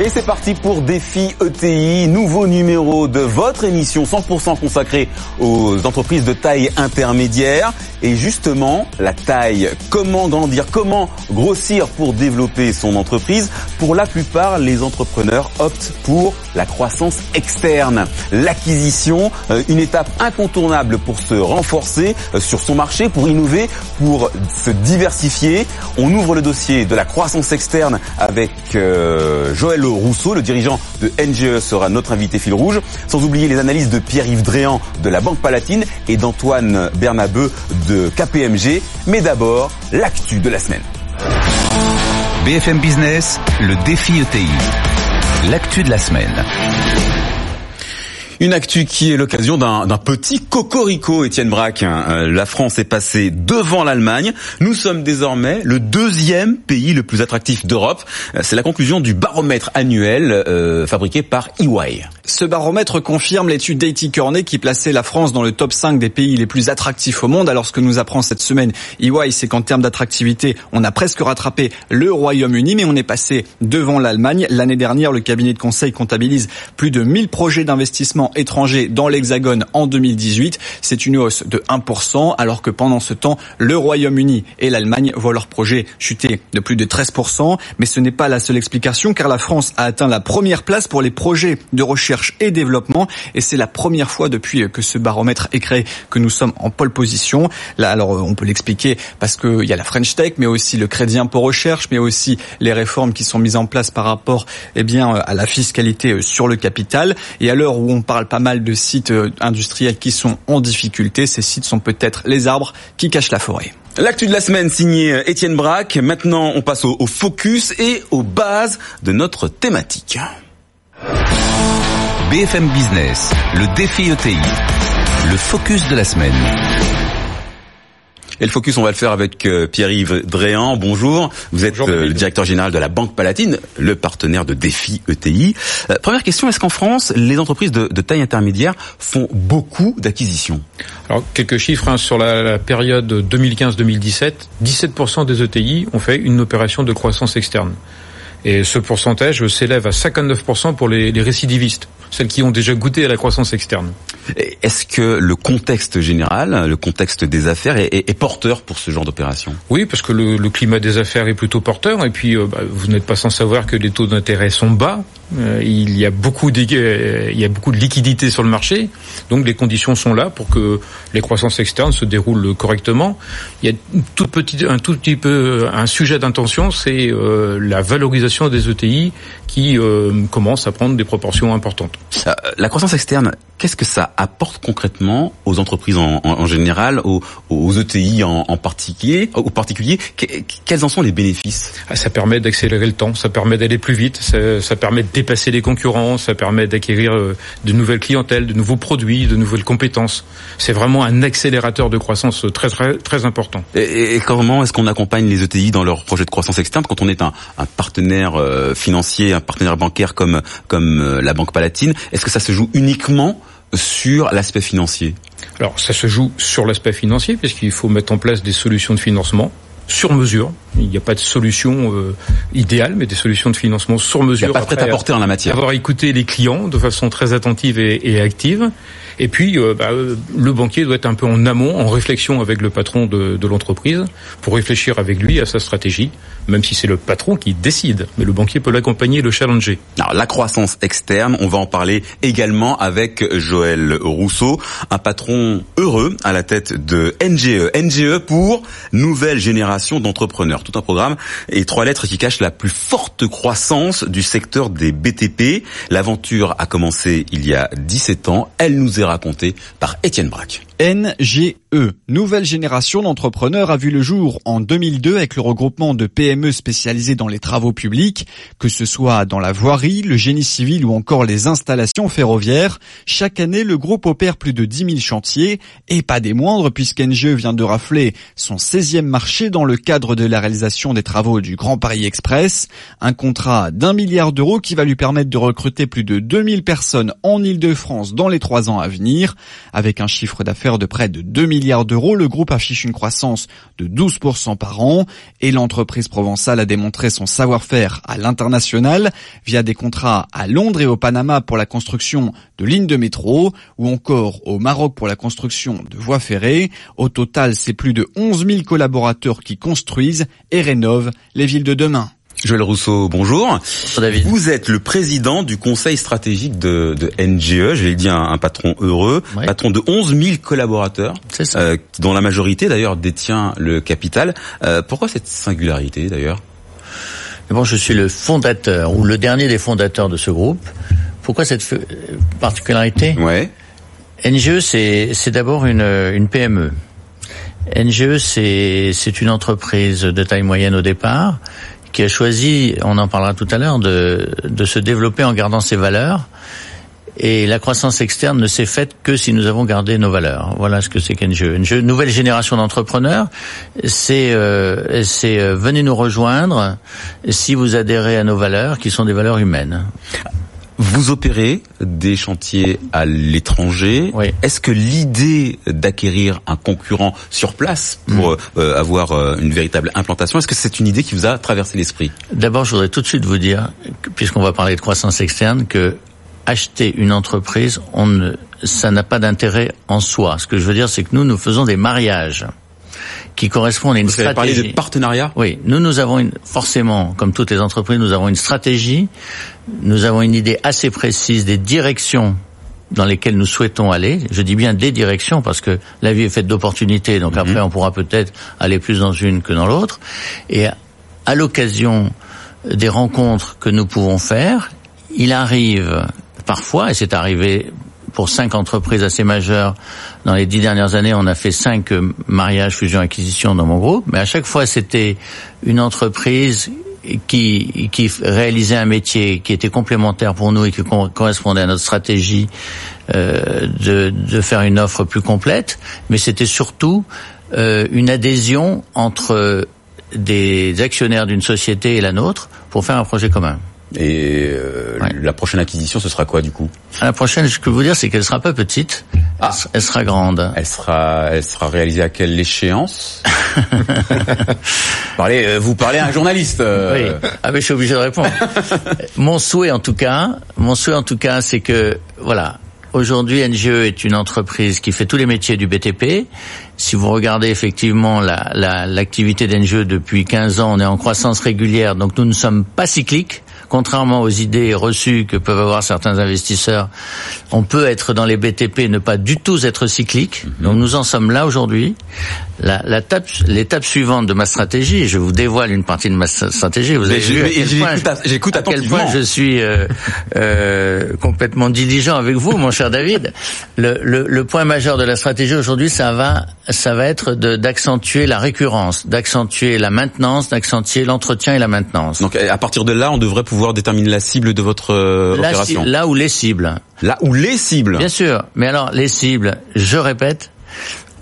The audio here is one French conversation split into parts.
Et c'est parti pour Défi ETI, nouveau numéro de votre émission 100% consacrée aux entreprises de taille intermédiaire. Et justement, la taille, comment grandir, comment grossir pour développer son entreprise. Pour la plupart, les entrepreneurs optent pour la croissance externe, l'acquisition, euh, une étape incontournable pour se renforcer euh, sur son marché, pour innover, pour se diversifier. On ouvre le dossier de la croissance externe avec euh, Joël Rousseau, le dirigeant de NGE sera notre invité fil rouge, sans oublier les analyses de Pierre-Yves Dréan de la Banque Palatine et d'Antoine Bernabeu de KPMG. Mais d'abord, l'actu de la semaine. BFM Business, le défi ETI. L'actu de la semaine. Une actu qui est l'occasion d'un petit cocorico, Étienne Braque. Euh, la France est passée devant l'Allemagne. Nous sommes désormais le deuxième pays le plus attractif d'Europe. Euh, c'est la conclusion du baromètre annuel euh, fabriqué par EY. Ce baromètre confirme l'étude d'A.T. Kearney qui plaçait la France dans le top 5 des pays les plus attractifs au monde. Alors ce que nous apprend cette semaine EY, c'est qu'en termes d'attractivité, on a presque rattrapé le Royaume-Uni, mais on est passé devant l'Allemagne. L'année dernière, le cabinet de conseil comptabilise plus de 1000 projets d'investissement étrangers dans l'Hexagone en 2018. C'est une hausse de 1%, alors que pendant ce temps, le Royaume-Uni et l'Allemagne voient leurs projets chuter de plus de 13%. Mais ce n'est pas la seule explication, car la France a atteint la première place pour les projets de recherche et développement. Et c'est la première fois depuis que ce baromètre est créé que nous sommes en pole position. Là, alors on peut l'expliquer parce qu'il y a la French Tech, mais aussi le crédit impôt recherche, mais aussi les réformes qui sont mises en place par rapport eh bien, à la fiscalité sur le capital. Et à l'heure où on parle pas mal de sites industriels qui sont en difficulté, ces sites sont peut-être les arbres qui cachent la forêt. L'actu de la semaine signé Étienne Braque. Maintenant, on passe au, au focus et aux bases de notre thématique. BFM Business, le défi ETI, le focus de la semaine. Et le focus, on va le faire avec euh, Pierre-Yves Dréan. Bonjour. Vous êtes Bonjour, euh, le directeur général de la Banque Palatine, le partenaire de Défi ETI. Euh, première question, est-ce qu'en France, les entreprises de, de taille intermédiaire font beaucoup d'acquisitions? Alors, quelques chiffres hein, sur la, la période 2015-2017. 17% des ETI ont fait une opération de croissance externe. Et ce pourcentage s'élève à 59% pour les, les récidivistes, celles qui ont déjà goûté à la croissance externe. Est-ce que le contexte général, le contexte des affaires est, est, est porteur pour ce genre d'opération? Oui, parce que le, le, climat des affaires est plutôt porteur. Et puis, euh, bah, vous n'êtes pas sans savoir que les taux d'intérêt sont bas. Euh, il y a beaucoup de, euh, il y a beaucoup de liquidités sur le marché. Donc, les conditions sont là pour que les croissances externes se déroulent correctement. Il y a une toute petite, un tout petit peu un sujet d'intention, c'est euh, la valorisation des ETI qui commence à prendre des proportions importantes. la croissance externe, qu'est-ce que ça apporte concrètement aux entreprises en, en, en général, aux, aux, ETI en, en particulier, au particulier Quels en sont les bénéfices? Ah, Ça permet d'accélérer le temps, ça permet d'aller plus vite, ça, ça, permet de dépasser les concurrents, ça permet d'acquérir euh, de nouvelles clientèles, de nouveaux produits, de nouvelles compétences. C'est vraiment un accélérateur de croissance très très, très important. Et, et comment est-ce qu'on accompagne les ETI dans leur projet de croissance externe quand on est un, un partenaire euh, financier, un partenaire bancaire comme comme euh, la Banque Palatine? Est-ce que ça se joue uniquement sur l'aspect financier? Alors, ça se joue sur l'aspect financier, puisqu'il faut mettre en place des solutions de financement sur mesure. Il n'y a pas de solution euh, idéale, mais des solutions de financement sur mesure. Il n'y a pas de prêt à porter en la matière. Avoir écouté les clients de façon très attentive et, et active. Et puis, euh, bah, le banquier doit être un peu en amont, en réflexion avec le patron de, de l'entreprise, pour réfléchir avec lui à sa stratégie, même si c'est le patron qui décide. Mais le banquier peut l'accompagner, le challenger. Alors, la croissance externe, on va en parler également avec Joël Rousseau, un patron heureux à la tête de NGE. NGE pour Nouvelle Génération d'entrepreneurs. Tout un programme et trois lettres qui cachent la plus forte croissance du secteur des BTP. L'aventure a commencé il y a 17 ans. Elle nous est raconté par Étienne Braque. NGE, nouvelle génération d'entrepreneurs, a vu le jour en 2002 avec le regroupement de PME spécialisées dans les travaux publics, que ce soit dans la voirie, le génie civil ou encore les installations ferroviaires. Chaque année, le groupe opère plus de 10 000 chantiers, et pas des moindres puisqu'NGE vient de rafler son 16e marché dans le cadre de la réalisation des travaux du Grand Paris Express, un contrat d'un milliard d'euros qui va lui permettre de recruter plus de 2000 personnes en Ile-de-France dans les trois ans à venir, avec un chiffre d'affaires de près de 2 milliards d'euros, le groupe affiche une croissance de 12% par an et l'entreprise provençale a démontré son savoir-faire à l'international via des contrats à Londres et au Panama pour la construction de lignes de métro ou encore au Maroc pour la construction de voies ferrées. Au total, c'est plus de 11 000 collaborateurs qui construisent et rénovent les villes de demain. Joël Rousseau, bonjour. David. Vous êtes le président du conseil stratégique de, de NGE, je l'ai dit, un, un, patron heureux, Ouais. patron de 11 000 collaborateurs, ça. euh, dont la majorité d'ailleurs détient le capital. Euh, pourquoi cette singularité d'ailleurs? D'abord, je suis le fondateur ou le dernier des fondateurs de ce groupe. Pourquoi cette f- particularité? Ouais. NGE, c'est d'abord une, une PME. NGE, c'est une entreprise de taille moyenne au départ qui a choisi, on en parlera tout à l'heure, de, de se développer en gardant ses valeurs. Et la croissance externe ne s'est faite que si nous avons gardé nos valeurs. Voilà ce que c'est qu'NGE. NGE, nouvelle génération d'entrepreneurs, c'est euh, euh, venez nous rejoindre si vous adhérez à nos valeurs, qui sont des valeurs humaines. Vous opérez des chantiers à l'étranger. Oui. Est-ce que l'idée d'acquérir un concurrent sur place pour Mm. euh, avoir euh, une véritable implantation, est-ce que c'est une idée qui vous a traversé l'esprit? D'abord, je voudrais tout de suite vous dire, puisqu'on va parler de croissance externe, que acheter une entreprise, on ne, ça n'a pas d'intérêt en soi. Ce que je veux dire, c'est que nous, nous faisons des mariages qui correspondent à une Vous avez parlé stratégie. de partenariat Oui, nous, nous avons une, forcément, comme toutes les entreprises, nous avons une stratégie, nous avons une idée assez précise des directions dans lesquelles nous souhaitons aller. Je dis bien des directions parce que la vie est faite d'opportunités, donc après on pourra peut-être aller plus dans une que dans l'autre. Et à l'occasion des rencontres que nous pouvons faire, il arrive parfois, et c'est arrivé pour cinq entreprises assez majeures dans les dix dernières années, on a fait cinq euh, mariages, fusions, acquisitions dans mon groupe. Mais à chaque fois, c'était une entreprise qui, réalisait un métier qui était complémentaire pour nous et qui co- correspondait à notre stratégie euh, de, de faire une offre plus complète. Mais c'était surtout euh, une adhésion entre des actionnaires d'une société et la nôtre pour faire un projet commun. Et euh, Ouais. la prochaine acquisition, ce sera quoi du coup? À la prochaine, ce que je peux vous dire, c'est qu'elle sera pas petite, Ah. elle, sera- elle sera grande. Elle sera, elle sera réalisée à quelle échéance? Parlez, euh, Vous parlez à un journaliste. euh, Oui. Ah mais je suis obligé de répondre. mon souhait en tout cas, mon souhait en tout cas, c'est que voilà. Aujourd'hui, NGE est une entreprise qui fait tous les métiers du BTP. Si vous regardez effectivement la- la- l'activité d'NGE depuis 15 ans, on est en croissance régulière, donc nous ne sommes pas cycliques. Contrairement aux idées reçues que peuvent avoir certains investisseurs, on peut être dans les BTP et ne pas du tout être cyclique. Donc nous en sommes là aujourd'hui. La- la L'étape suivante de ma stratégie, et je vous dévoile une partie de ma stratégie. Vous avez j'écoute à quel point je suis euh, euh, complètement diligent avec vous, mon cher David. Le, le, le point majeur de la stratégie aujourd'hui, ça va, ça va être d'accentuer la récurrence, d'accentuer la maintenance, d'accentuer l'entretien et la maintenance. Donc à partir de là, on devrait pouvoir déterminer la cible de votre euh, opération. là où les cibles, Là où les cibles. Bien sûr, mais alors les cibles, je répète,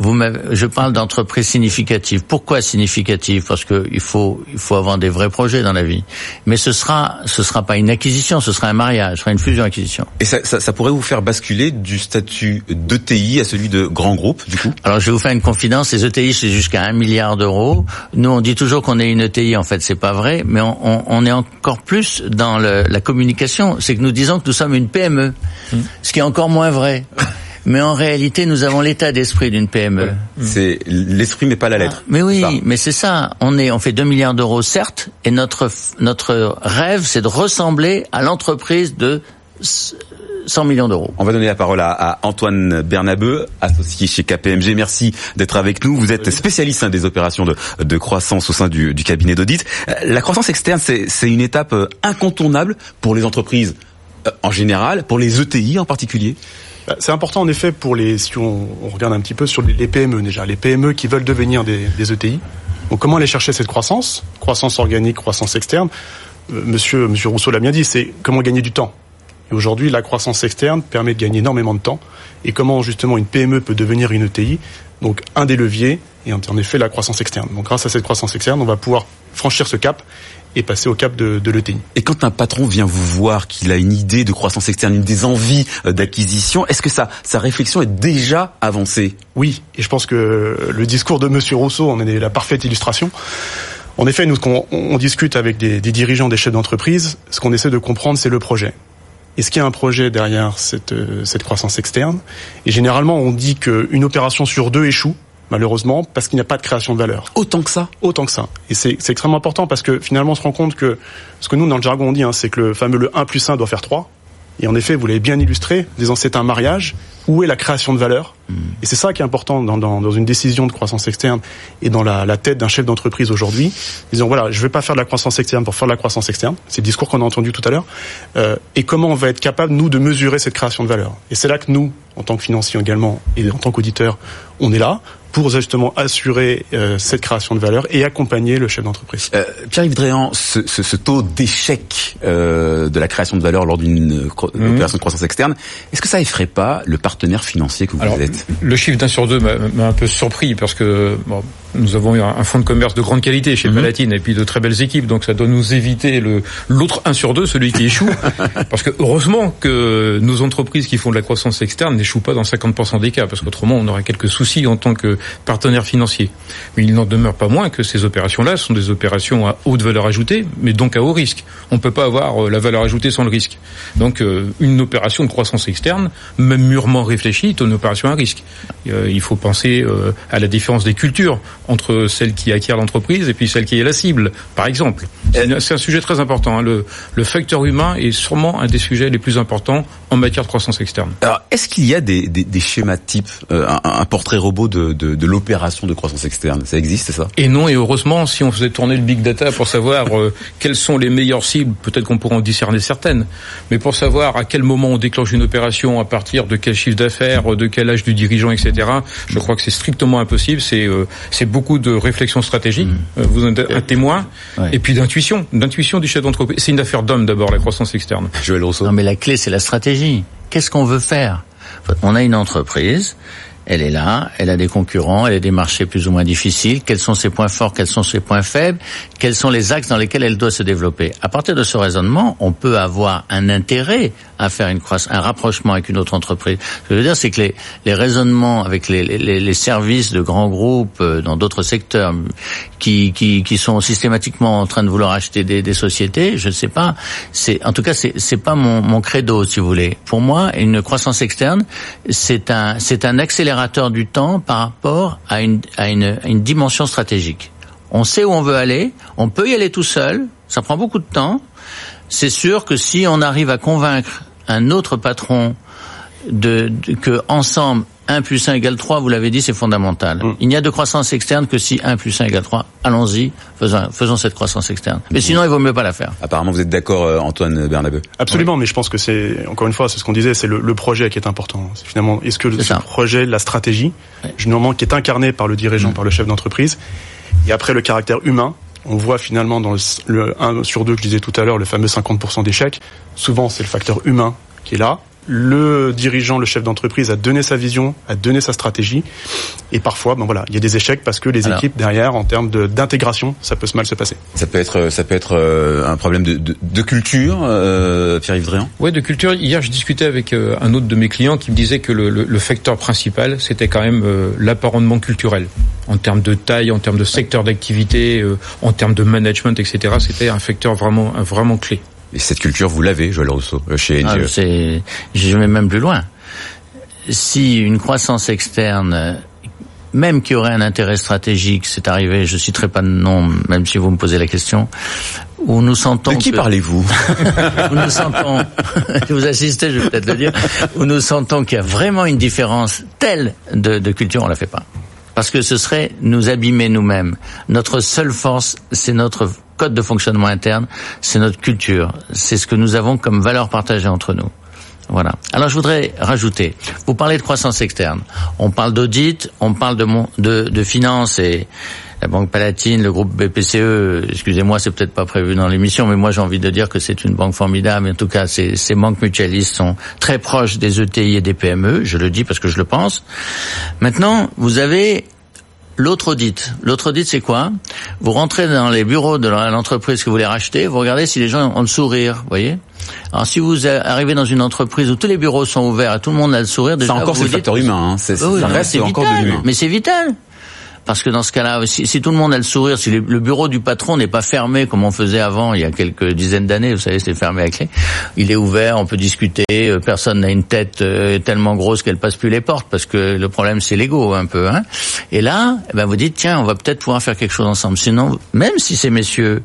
vous je parle d'entreprises significatives. Pourquoi significatives Parce que il faut il faut avoir des vrais projets dans la vie. Mais ce sera ce sera pas une acquisition, ce sera un mariage, ce sera une fusion acquisition. Et ça, ça, ça pourrait vous faire basculer du statut d'ETI à celui de grand groupe, du coup? Alors je vais vous faire une confidence, les ETI c'est jusqu'à un milliard d'euros. Nous on dit toujours qu'on est une ETI, en fait c'est pas vrai, mais on, on- on est encore plus dans le- la communication. C'est que nous disons que nous sommes une PME, ce qui est encore moins vrai. Mais en réalité nous avons l'état d'esprit d'une PME. C'est l'esprit mais pas la lettre. Mais oui, Ça. mais c'est ça. On est, on fait 2 milliards d'euros certes, et notre notre rêve, c'est de ressembler à l'entreprise de 100 millions d'euros. On va donner la parole à, à Antoine Bernabeu, associé chez KPMG. Merci d'être avec nous. Vous êtes spécialiste hein, des opérations de, de croissance au sein du, du cabinet d'audit. Euh, La croissance externe, c'est c'est une étape euh, incontournable pour les entreprises euh, en général, pour les ETI en particulier? Bah, c'est important en effet pour les, si on, regarde un petit peu sur les, PME déjà, les PME qui veulent devenir des, ETI. Donc comment aller chercher cette croissance? Croissance organique, croissance externe. Euh, monsieur, Monsieur Rousseau l'a bien dit, c'est comment gagner du temps. Et aujourd'hui, la croissance externe permet de gagner énormément de temps. Et comment justement une PME peut devenir une ETI Donc un des leviers est en effet la croissance externe. Donc grâce à cette croissance externe, on va pouvoir franchir ce cap et passer au cap de, de l'ETI. Et quand un patron vient vous voir qu'il a une idée de croissance externe, une des envies euh, d'acquisition, est-ce que sa, sa réflexion est déjà avancée? Oui, et je pense que le discours de Monsieur Rousseau en est la parfaite illustration. En effet, nous, on, on discute avec des, des dirigeants, des chefs d'entreprise, ce qu'on essaie de comprendre, c'est le projet. Est-ce qu'il y a un projet derrière cette, euh, cette croissance externe? Et généralement, on dit qu'une opération sur deux échoue malheureusement, parce qu'il n'y a pas de création de valeur. Autant que ça Autant que ça. Et c'est extrêmement important parce que finalement, on se rend compte que, ce que nous, dans le jargon, on dit, hein, c'est que le fameux le 1 plus 1 doit faire 3. Et en effet, vous l'avez bien illustré, disant c'est un mariage. Où est la création de valeur hmm. Et c'est ça qui est important dans, dans, dans, une décision de croissance externe et dans la, la tête d'un chef d'entreprise aujourd'hui. Disons voilà, je ne vais pas faire de la croissance externe pour faire de la croissance externe. C'est le discours qu'on a entendu tout à l'heure. Euh, et comment on va être capable nous de mesurer cette création de valeur? Et c'est là que nous, en tant que financier également et en tant qu'auditeur, on est là pour justement assurer euh, cette création de valeur et accompagner le chef d'entreprise. Euh, Pierre-Yves Dréan, ce, ce, ce, taux d'échec euh, de la création de valeur lors d'une mhm. opération de croissance externe, est-ce que ça effraie pas le partenaire financier que vous Alors, êtes? Le chiffre d'un sur deux m'a un peu surpris parce que bon, nous avons eu un fonds de commerce de grande qualité chez mhm. Palatine et puis de très belles équipes, donc ça doit nous éviter le l'autre 1 sur 2, celui qui échoue. parce que heureusement que nos entreprises qui font de la croissance externe n'échouent pas dans 50% des cas, parce qu'autrement on aurait quelques soucis en tant que partenaire financier. Mais il n'en demeure pas moins que ces opérations-là sont des opérations à haute valeur ajoutée, mais donc à haut risque. On ne peut pas avoir euh, la valeur ajoutée sans le risque. Donc euh, une opération de croissance externe, même mûrement réfléchie, est une opération à risque. Euh, il faut penser à la différence des cultures entre celle qui acquiert l'entreprise et puis celle qui est la cible, par exemple. C'est un sujet très important. Hein. Le, le, facteur humain est sûrement un des sujets les plus importants en matière de croissance externe. Alors, est-ce qu'il y a des, des, des schémas types, euh, un, un, portrait robot de, de, de l'opération de croissance externe? Ça existe, c'est ça? Et non, et heureusement, si on faisait tourner le big data pour savoir euh, quelles sont les meilleures cibles, peut-être qu'on pourrait en discerner certaines, mais pour savoir à quel moment on déclenche une opération, à partir de quel chiffre d'affaires, de quel âge du dirigeant, etc., je crois que c'est strictement impossible. C'est euh, beaucoup de réflexion stratégique. Mmh. Euh, vous êtes un témoin, ouais. et puis d'intuition, d'intuition du chef d'entreprise. C'est une affaire d'homme d'abord, la croissance externe. Joël Rousseau. Non, mais la clé, c'est la stratégie. Qu'est-ce qu'on veut faire? On a une entreprise elle est là, elle a des concurrents, elle a des marchés plus ou moins difficiles. Quels sont ses points forts, quels sont ses points faibles, quels sont les axes dans lesquels elle doit se développer? À partir de ce raisonnement, on peut avoir un intérêt à faire une croissance, un rapprochement avec une autre entreprise. Ce que je veux dire, c'est que les, raisonnements avec les, services de grands groupes euh, dans d'autres secteurs qui, qui, qui, sont systématiquement en train de vouloir acheter des, des sociétés, je ne sais pas. C'est en tout cas, c'est, c'est pas mon, mon credo, si vous voulez. Pour moi, une croissance externe, c'est un, c'est un accélérateur du temps par rapport à une, à une, une dimension stratégique. On sait où on veut aller, on peut y aller tout seul, ça prend beaucoup de temps. C'est sûr que si on arrive à convaincre un autre patron de, de, que ensemble 1 plus 1 égale 3, vous l'avez dit, c'est fondamental. Mm. Il n'y a de croissance externe que si 1 plus 1 égale 3. Allons-y, faisons, faisons cette croissance externe. Mais mm. sinon, il vaut mieux pas la faire. Apparemment, vous êtes d'accord, euh, Antoine Bernabeu Absolument, oui. mais je pense que c'est, encore une fois, c'est ce qu'on disait, c'est le, le, projet qui est important. C'est finalement, est-ce que le ce projet, la stratégie, oui. généralement, qui est incarné par le dirigeant, mmh. par le chef d'entreprise, et après le caractère humain, on voit finalement dans le, le 1 sur 2 que je disais tout à l'heure, le fameux 50% d'échecs, souvent c'est le facteur humain qui est là, le dirigeant, le chef d'entreprise a donné sa vision, a donné sa stratégie, et parfois, ben voilà, il y a des échecs parce que les Alors, équipes derrière, en termes d'intégration, ça peut se mal se passer. Ça peut être, ça peut être euh, un problème de, de, de culture, euh, Pierre-Yves Dréan? Ouais, de culture. Hier, je discutais avec euh, un autre de mes clients qui me disait que le, le, le facteur principal, c'était quand même euh, l'apparentement culturel, en termes de taille, en termes de secteur d'activité, euh, en termes de management, etc. C'était un facteur vraiment, vraiment clé. Et cette culture, vous l'avez, Joël Rousseau, euh, chez. Ah, je vais même plus loin. Si une croissance externe, même qui aurait un intérêt stratégique, c'est arrivé, je citerai pas de nom, même si vous me posez la question, où nous sentons... De qui que, parlez-vous Où nous sentons, je vous assistez, je vais peut-être le dire, où nous sentons qu'il y a vraiment une différence telle de, de culture, on la fait pas. Parce que ce serait nous abîmer nous-mêmes. Notre seule force, c'est notre code de fonctionnement interne, c'est notre culture. C'est ce que nous avons comme valeur partagée entre nous. Voilà. Alors je voudrais rajouter. Vous parlez de croissance externe. On parle d'audit, on parle de, mon, de, de finances et la Banque Palatine, le groupe BPCE, excusez-moi, c'est peut-être pas prévu dans l'émission, mais moi j'ai envie de dire que c'est une banque formidable. En tout cas, ces, ces banques mutualistes sont très proches des ETI et des PME. Je le dis parce que je le pense. Maintenant, vous avez L'autre audit. L'autre audit, c'est quoi? Vous rentrez dans les bureaux de l'entreprise que vous voulez racheter, vous regardez si les gens ont le sourire, vous voyez? Alors si vous arrivez dans une entreprise où tous les bureaux sont ouverts et tout le monde a le sourire, déjà, ça encore c'est le facteur humain, hein. c'est, ça reste encore de l'humain. Mais c'est vital. Parce que dans ce cas-là, si, tout le monde a le sourire, si le bureau du patron n'est pas fermé comme on faisait avant, il y a quelques dizaines d'années, vous savez, c'était fermé à clé, il est ouvert, on peut discuter, euh, personne n'a une tête euh, tellement grosse qu'elle passe plus les portes, parce que le problème c'est l'ego un peu. Hein. Et là, eh ben vous dites, tiens, on va peut-être pouvoir faire quelque chose ensemble. Sinon, même si ces messieurs,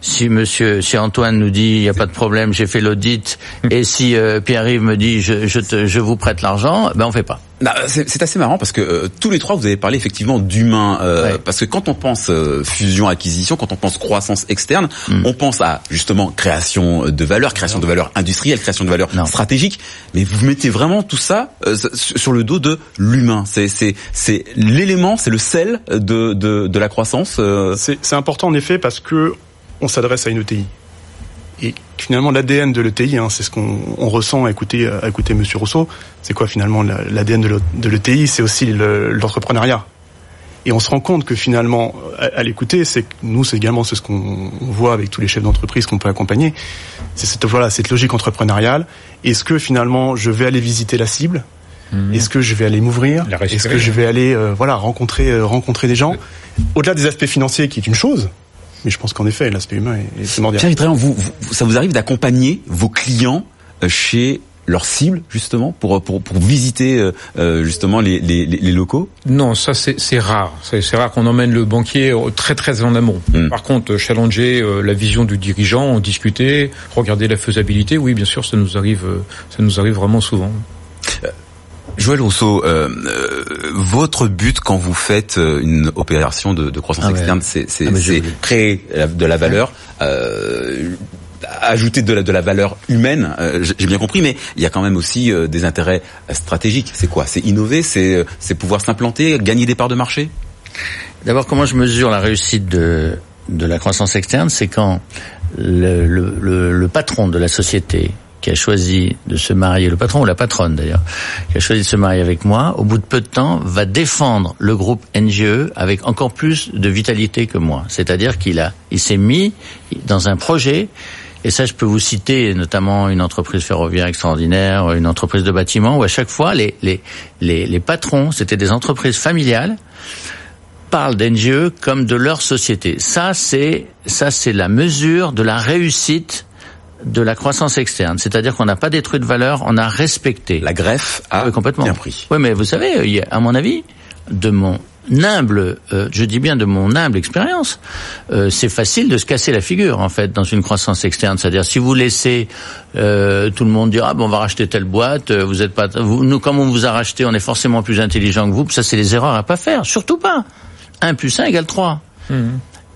si monsieur, si Antoine nous dit, il n'y a pas de problème, j'ai fait l'audit, et si euh, Pierre-Yves me dit, je, je, vous prête l'argent, ben on fait pas. C'est assez marrant parce que euh, tous les trois vous avez parlé effectivement d'humain euh, parce que quand on pense euh, fusion acquisition, quand on pense croissance externe, mm. on pense à justement création de valeur, création de valeur industrielle, création de valeur stratégique, mais vous mettez vraiment tout ça sur le dos de l'humain. C'est c'est c'est l'élément, c'est le sel de de, de la croissance. C'est important en effet parce que on s'adresse à une ETI et finalement l'ADN de l'ETI, hein, c'est ce qu'on ressent à écouter, à écouter Monsieur Rousseau. C'est quoi finalement l'ADN de l'ETI C'est aussi l'entrepreneuriat. Et on se rend compte que finalement, à, l'écouter, c'est nous, c'est également ce qu'on voit avec tous les chefs d'entreprise qu'on peut accompagner. C'est cette voilà, cette logique entrepreneuriale. Est-ce que finalement, je vais aller visiter la cible? Mmh. Est-ce que je vais aller m'ouvrir? Est-ce que je vais aller euh, voilà rencontrer euh, rencontrer des gens? Au-delà des aspects financiers, qui est une chose, mais je pense qu'en effet, l'aspect humain est, primordial. Pierre vous, vous, ça vous arrive d'accompagner vos clients euh, chez leur cible justement pour pour, pour visiter euh, euh, justement les, les, les, locaux? Non, ça c'est rare. C'est rare qu'on emmène le banquier très très en amont. Hmm. Par contre, challenger la vision du dirigeant, en discuter, regarder la faisabilité, oui, bien sûr, ça nous arrive, ça nous arrive vraiment souvent. Joël Rousseau, euh, euh, votre but quand vous faites euh, une opération de, de croissance ah externe, c'est ah créer de la valeur, euh, ajouter de la, de la valeur humaine, j'ai bien compris, mais il y a quand même aussi des intérêts stratégiques. C'est quoi? C'est innover, c'est pouvoir s'implanter, gagner des parts de marché? D'abord, comment je mesure la réussite de, de la croissance externe? C'est quand le, le, le patron de la société qui a choisi de se marier, le patron ou la patronne d'ailleurs, qui a choisi de se marier avec moi, au bout de peu de temps, va défendre le groupe NGE avec encore plus de vitalité que moi. C'est-à-dire qu'il a, il s'est mis dans un projet et ça, je peux vous citer notamment une entreprise ferroviaire extraordinaire, une entreprise de bâtiment, où à chaque fois, les, les, les, les patrons, c'était des entreprises familiales, parlent d'NGE comme de leur société. Ça, c'est, ça, c'est la mesure de la réussite de la croissance externe, c'est-à-dire qu'on n'a pas détruit de valeur, on a respecté. La greffe a complètement. bien pris. Oui, mais vous savez, à mon avis, de mon humble, euh, je dis bien de mon humble expérience, euh, c'est facile de se casser la figure en fait dans une croissance externe. C'est-à-dire si vous laissez euh, tout le monde dire ah bon on va racheter telle boîte, vous êtes pas, vous, nous comme on vous a racheté, on est forcément plus intelligent que vous. Ça c'est les erreurs à pas faire, surtout pas. 1 plus 1 égale 3.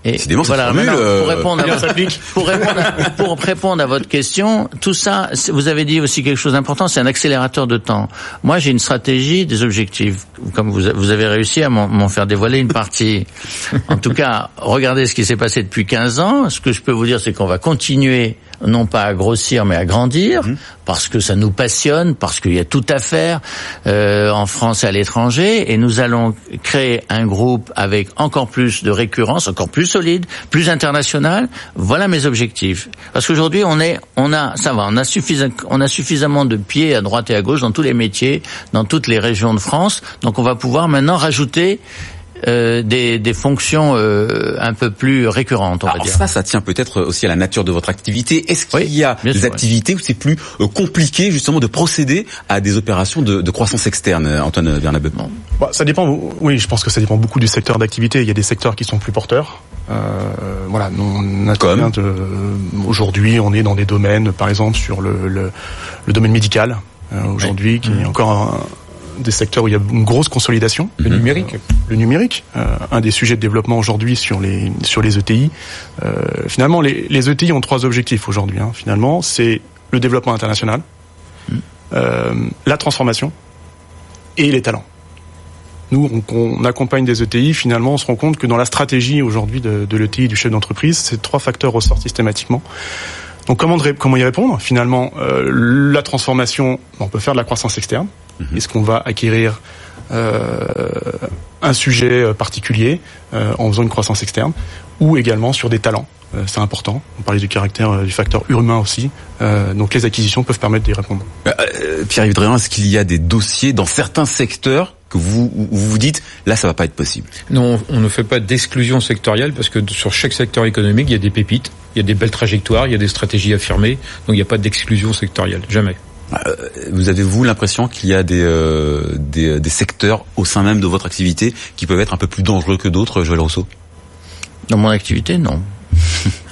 Et voilà, pour euh, répondre, à votre, pour, répondre à, pour répondre à votre question, tout ça, vous avez dit aussi quelque chose d'important, c'est un accélérateur de temps. Moi, j'ai une stratégie, des objectifs. Comme vous, vous avez réussi à m'en faire dévoiler une partie. En tout cas, regardez ce qui s'est passé depuis 15 ans. Ce que je peux vous dire, c'est qu'on va continuer non pas à grossir mais à grandir, mmh. parce que ça nous passionne, parce qu'il y a tout à faire euh, en France et à l'étranger, et nous allons créer un groupe avec encore plus de récurrence, encore plus solide, plus international. Voilà mes objectifs. Parce qu'aujourd'hui on est, on a, ça va, on a, on a suffisamment de pieds à droite et à gauche dans tous les métiers, dans toutes les régions de France, donc on va pouvoir maintenant rajouter euh, des, des, fonctions euh, un peu plus récurrentes, on va dire. Ça, ça tient peut-être aussi à la nature de votre activité. Est-ce qu'il y a des activités où c'est plus euh, compliqué justement de procéder à des opérations de, de croissance externe, Antoine Bernabeu bah, Ça dépend. Oui, je pense que ça dépend beaucoup du secteur d'activité. Il y a des secteurs qui sont plus porteurs. Euh, voilà, on a Comme aujourd'hui, on est dans des domaines, par exemple sur le, le, le domaine médical. aujourd'hui, qui est mmh. encore un, des secteurs où il y a une grosse consolidation. Le numérique. Le numérique, euh, un des sujets de développement aujourd'hui sur les sur les ETI. Euh, finalement, les, les, ETI ont trois objectifs aujourd'hui. Hein. Finalement, c'est le développement international, euh, la transformation et les talents. Nous, on, on, accompagne des ETI. Finalement, on se rend compte que dans la stratégie aujourd'hui de, de l'ETI du chef d'entreprise, ces trois facteurs ressortent systématiquement. Donc, comment, comment y répondre? Finalement, euh, la transformation, on peut faire de la croissance externe. Mm-hmm. Est-ce qu'on va acquérir euh, un sujet particulier euh, en faisant une croissance externe ou également sur des talents euh, c'est important. On parlait du caractère, euh, du facteur humain aussi. Euh, donc les acquisitions peuvent permettre d'y répondre. Pierre-Yves Dréan, est-ce qu'il y a des dossiers dans certains secteurs que vous vous dites là ça va pas être possible? Non, on ne fait pas d'exclusion sectorielle parce que sur chaque secteur économique il y a des pépites, il y a des belles trajectoires, il y a des stratégies affirmées, donc il n'y a pas d'exclusion sectorielle, jamais. Vous avez-vous l'impression qu'il y a des, euh, des, des, secteurs au sein même de votre activité qui peuvent être un peu plus dangereux que d'autres, Joël Rousseau? Dans mon activité, non.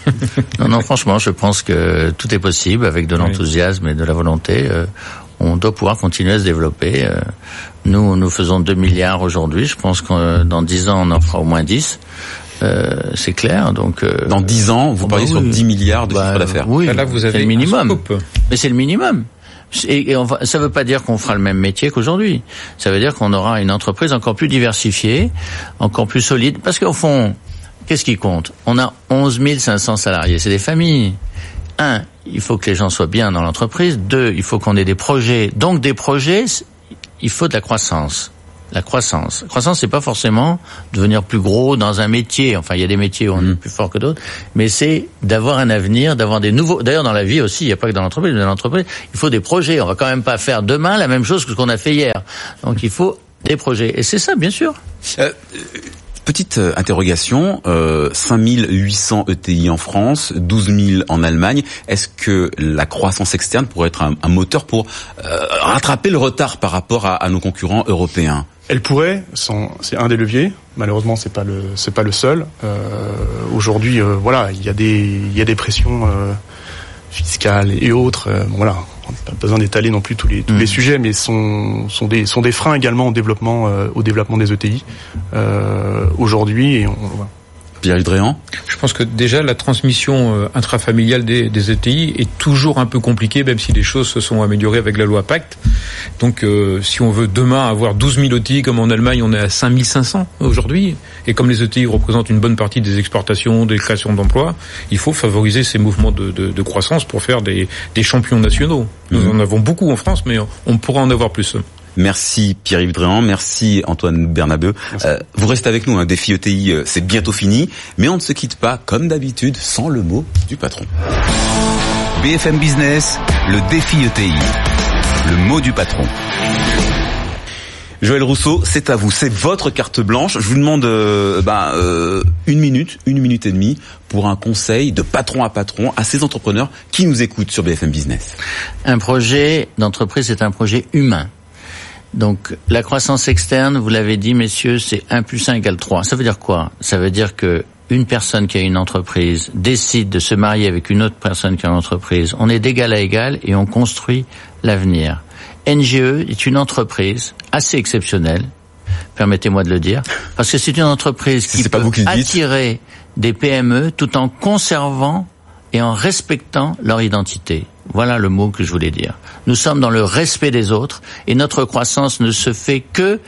non, non, franchement, je pense que tout est possible avec de l'enthousiasme et de la volonté. Euh, on doit pouvoir continuer à se développer. Euh, nous, nous faisons 2 milliards aujourd'hui. Je pense que euh, dans 10 ans, on en fera au moins 10. Euh, c'est clair. Donc dans 10 ans, vous parlez bah sur 10 milliards de bah, chiffre d'affaires. Oui, là vous avez le minimum. Mais c'est le minimum. Et, ça ne veut pas dire qu'on fera le même métier qu'aujourd'hui. Ça veut dire qu'on aura une entreprise encore plus diversifiée, encore plus solide. Parce qu'au fond, Qu'est-ce qui compte? On a 11 500 salariés, c'est des familles. Un, il faut que les gens soient bien dans l'entreprise. Deux, il faut qu'on ait des projets. Donc des projets, il faut de la croissance. La croissance. La croissance, c'est pas forcément devenir plus gros dans un métier. Enfin, il y a des métiers où on est mmh. plus fort que d'autres, mais c'est d'avoir un avenir, d'avoir des nouveaux. D'ailleurs, dans la vie aussi, il n'y a pas que dans l'entreprise. Dans l'entreprise, il faut des projets. On va quand même pas faire demain la même chose que ce qu'on a fait hier. Donc, il faut des projets. Et c'est ça, bien sûr. Euh, Petite euh, interrogation, euh, 5800 ETI en France, 12 000 en Allemagne. Est-ce que la croissance externe pourrait être un, moteur pour euh, rattraper le retard par rapport à, nos concurrents européens? Elle pourrait, c'est un des leviers. Malheureusement, c'est pas le, c'est pas le seul. Euh, aujourd'hui, voilà, il y a des, il y a des pressions fiscales et autres. voilà, pas besoin d'étaler non plus tous les tous les mm. sujets, mais sont sont des sont des freins également au développement euh, au développement des ETI euh, aujourd'hui et on, Pierre Dréan Je pense que déjà la transmission euh, intrafamiliale des, des, ETI est toujours un peu compliquée, même si les choses se sont améliorées avec la loi Pacte. Donc euh, si on veut demain avoir 12 000 ETI comme en Allemagne, on est à 5 500 aujourd'hui. Et comme les ETI représentent une bonne partie des exportations, des créations d'emplois, il faut favoriser ces mouvements de, de, de croissance pour faire des, des champions nationaux. Nous mmh. en avons beaucoup en France, mais on pourra en avoir plus. Merci Pierre-Yves Dréan, merci Antoine Bernabeu. Euh, vous restez avec nous, un hein. défi ETI, euh, c'est bientôt fini, mais on ne se quitte pas, comme d'habitude, sans le mot du patron. BFM Business, le défi ETI, le mot du patron. Joël Rousseau, c'est à vous, c'est votre carte blanche. Je vous demande euh, bah, une minute, une minute et demie pour un conseil de patron à patron à ces entrepreneurs qui nous écoutent sur BFM Business. Un projet d'entreprise, c'est un projet humain. Donc la croissance externe, vous l'avez dit messieurs, c'est 1 plus 1 égale 3. Ça veut dire quoi? Ça veut dire que une personne qui a une entreprise décide de se marier avec une autre personne qui a une entreprise. On est d'égal à égal et on construit l'avenir. NGE est une entreprise assez exceptionnelle, permettez-moi de le dire, parce que c'est une entreprise qui peut attirer des PME tout en conservant et en respectant leur identité. Voilà le mot que je voulais dire. Nous sommes dans le respect des autres et notre croissance ne se fait que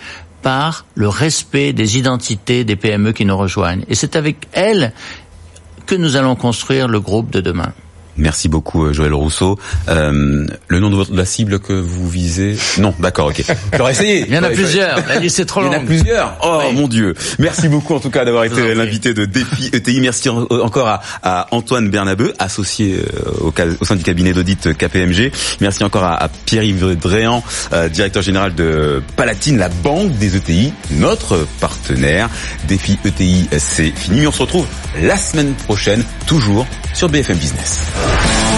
par le respect des identités des PME qui nous rejoignent. Et c'est avec elles que nous allons construire le groupe de demain. Merci beaucoup, euh, Joël Rousseau. Euh, le nom de, votre, de la cible que vous visez? Non, d'accord, ok. J'aurais essayé. Il y en a plusieurs. La liste est trop longue. Il y en a plusieurs. Oh mon Dieu. Merci beaucoup en tout cas d'avoir été l'invité de Défi ETI. Merci encore à, à Antoine Bernabeu, associé euh, au, au, sein du cabinet d'audit KPMG. Merci encore à, à Pierre-Yves Dréan, euh, directeur général de Palatine, la banque des ETI, notre partenaire. Défi ETI, c'est fini. On se retrouve la semaine prochaine, toujours sur BFM Business. Podcast.